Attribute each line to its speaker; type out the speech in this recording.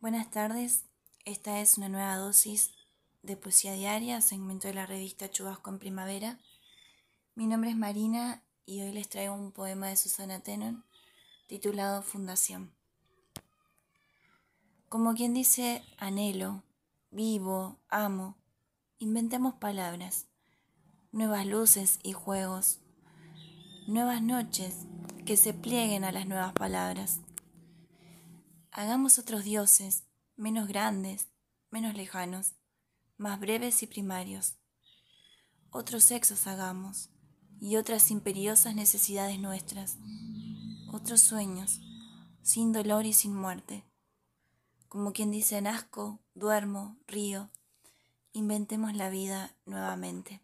Speaker 1: Buenas tardes, esta es una nueva dosis de poesía diaria, segmento de la revista Chubasco en Primavera. Mi nombre es Marina y hoy les traigo un poema de Susana Tenon titulado Fundación. Como quien dice anhelo, vivo, amo, inventemos palabras, nuevas luces y juegos, nuevas noches que se plieguen a las nuevas palabras. Hagamos otros dioses, menos grandes, menos lejanos, más breves y primarios. Otros sexos hagamos y otras imperiosas necesidades nuestras. Otros sueños, sin dolor y sin muerte. Como quien dice nazco, duermo, río, inventemos la vida nuevamente.